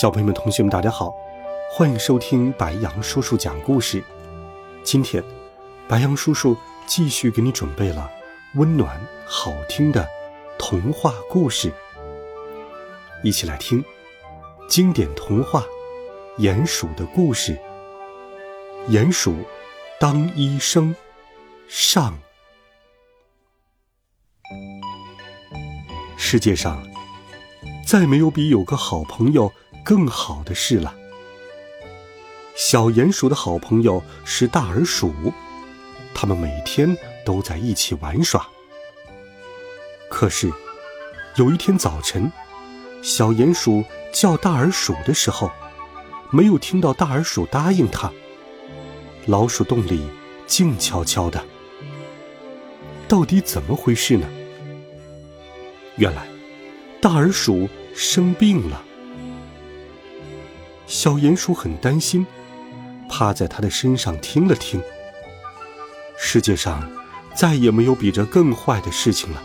小朋友们、同学们，大家好，欢迎收听白羊叔叔讲故事。今天，白羊叔叔继续给你准备了温暖好听的童话故事，一起来听经典童话《鼹鼠的故事》。鼹鼠当医生上，世界上再没有比有个好朋友。更好的事了。小鼹鼠的好朋友是大耳鼠，他们每天都在一起玩耍。可是，有一天早晨，小鼹鼠叫大耳鼠的时候，没有听到大耳鼠答应他。老鼠洞里静悄悄的，到底怎么回事呢？原来，大耳鼠生病了。小鼹鼠很担心，趴在他的身上听了听。世界上再也没有比这更坏的事情了。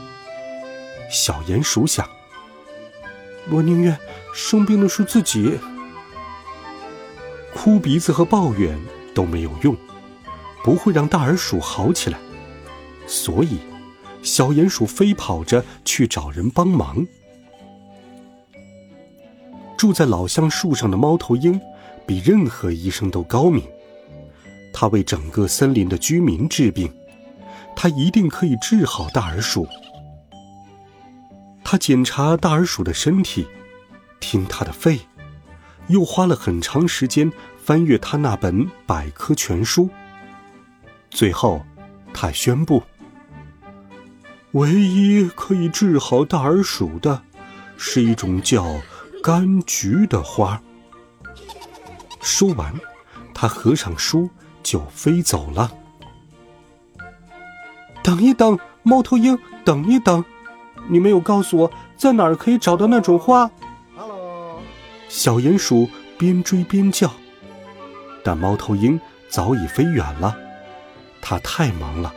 小鼹鼠想：我宁愿生病的是自己。哭鼻子和抱怨都没有用，不会让大耳鼠好起来。所以，小鼹鼠飞跑着去找人帮忙。住在老橡树上的猫头鹰，比任何医生都高明。他为整个森林的居民治病，他一定可以治好大耳鼠。他检查大耳鼠的身体，听他的肺，又花了很长时间翻阅他那本百科全书。最后，他宣布：唯一可以治好大耳鼠的，是一种叫……柑橘的花。说完，他合上书就飞走了。等一等，猫头鹰，等一等，你没有告诉我在哪儿可以找到那种花。小鼹鼠边追边叫，但猫头鹰早已飞远了。它太忙了，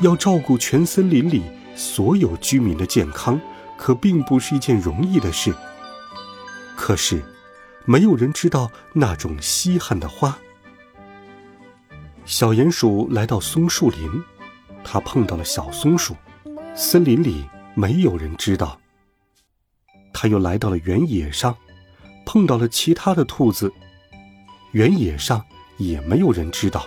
要照顾全森林里所有居民的健康，可并不是一件容易的事。可是，没有人知道那种稀罕的花。小鼹鼠来到松树林，它碰到了小松鼠。森林里没有人知道。它又来到了原野上，碰到了其他的兔子。原野上也没有人知道。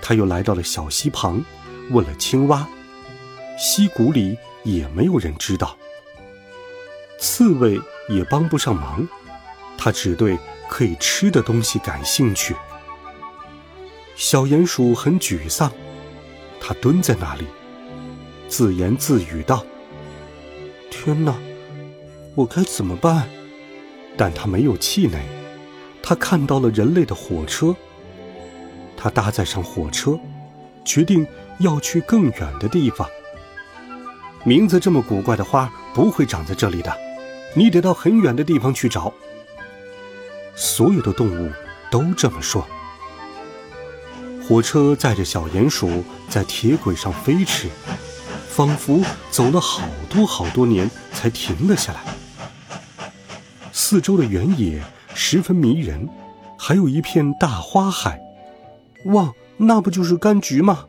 他又来到了小溪旁，问了青蛙。溪谷里也没有人知道。刺猬。也帮不上忙，他只对可以吃的东西感兴趣。小鼹鼠很沮丧，他蹲在那里，自言自语道：“天哪，我该怎么办？”但他没有气馁，他看到了人类的火车，他搭载上火车，决定要去更远的地方。名字这么古怪的花不会长在这里的。你得到很远的地方去找。所有的动物都这么说。火车载着小鼹鼠在铁轨上飞驰，仿佛走了好多好多年才停了下来。四周的原野十分迷人，还有一片大花海。哇，那不就是柑橘吗？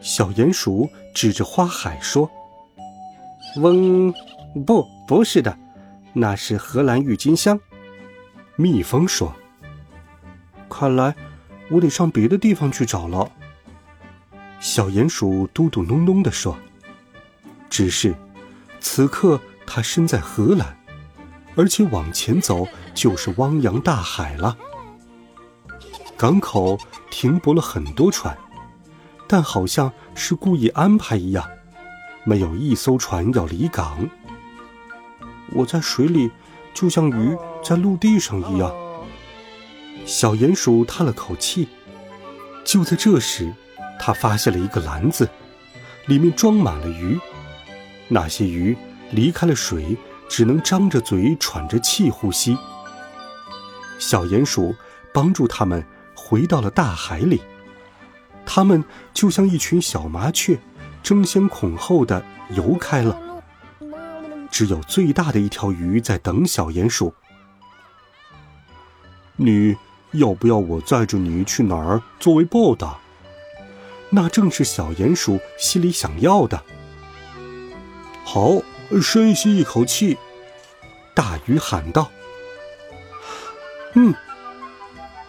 小鼹鼠指着花海说：“嗡。”不，不是的，那是荷兰郁金香。蜜蜂说：“看来我得上别的地方去找了。”小鼹鼠嘟嘟哝哝地说：“只是，此刻它身在荷兰，而且往前走就是汪洋大海了。港口停泊了很多船，但好像是故意安排一样，没有一艘船要离港。”我在水里就像鱼在陆地上一样。小鼹鼠叹了口气。就在这时，他发现了一个篮子，里面装满了鱼。那些鱼离开了水，只能张着嘴喘着气呼吸。小鼹鼠帮助它们回到了大海里。它们就像一群小麻雀，争先恐后的游开了。只有最大的一条鱼在等小鼹鼠。你要不要我载着你去哪儿作为报答？那正是小鼹鼠心里想要的。好，深吸一口气，大鱼喊道：“嗯。”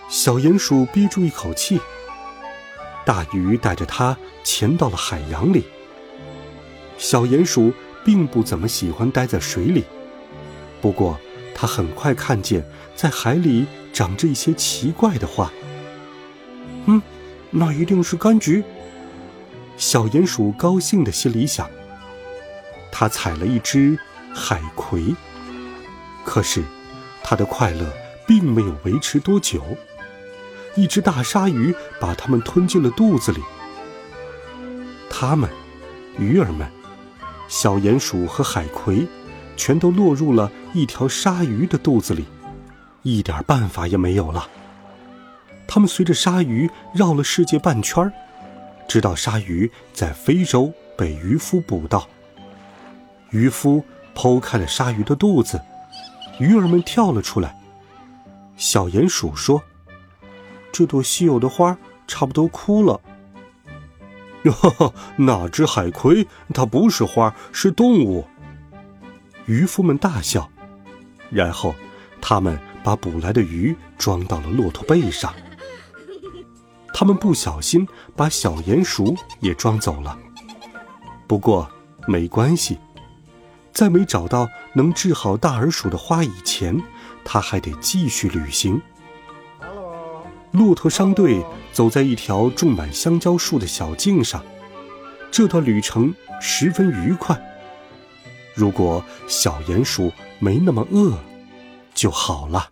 小鼹鼠憋住一口气。大鱼带着它潜到了海洋里。小鼹鼠并不怎么喜欢待在水里，不过他很快看见在海里长着一些奇怪的花。嗯，那一定是柑橘。小鼹鼠高兴的心里想。它采了一只海葵，可是它的快乐并没有维持多久。一只大鲨鱼把它们吞进了肚子里。它们，鱼儿们，小鼹鼠和海葵，全都落入了一条鲨鱼的肚子里，一点办法也没有了。他们随着鲨鱼绕了世界半圈，直到鲨鱼在非洲被渔夫捕到。渔夫剖开了鲨鱼的肚子，鱼儿们跳了出来。小鼹鼠说。这朵稀有的花差不多枯了。哈哈，那只海葵它不是花，是动物。渔夫们大笑，然后他们把捕来的鱼装到了骆驼背上。他们不小心把小鼹鼠也装走了。不过没关系，在没找到能治好大耳鼠的花以前，他还得继续旅行。骆驼商队走在一条种满香蕉树的小径上，这段旅程十分愉快。如果小鼹鼠没那么饿，就好了。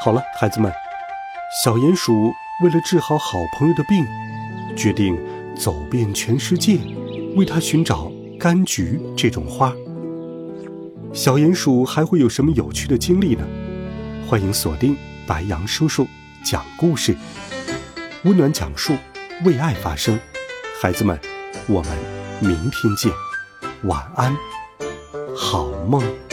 好了，孩子们，小鼹鼠为了治好好朋友的病，决定走遍全世界，为他寻找柑橘这种花。小鼹鼠还会有什么有趣的经历呢？欢迎锁定白杨叔叔。讲故事，温暖讲述，为爱发声。孩子们，我们明天见，晚安，好梦。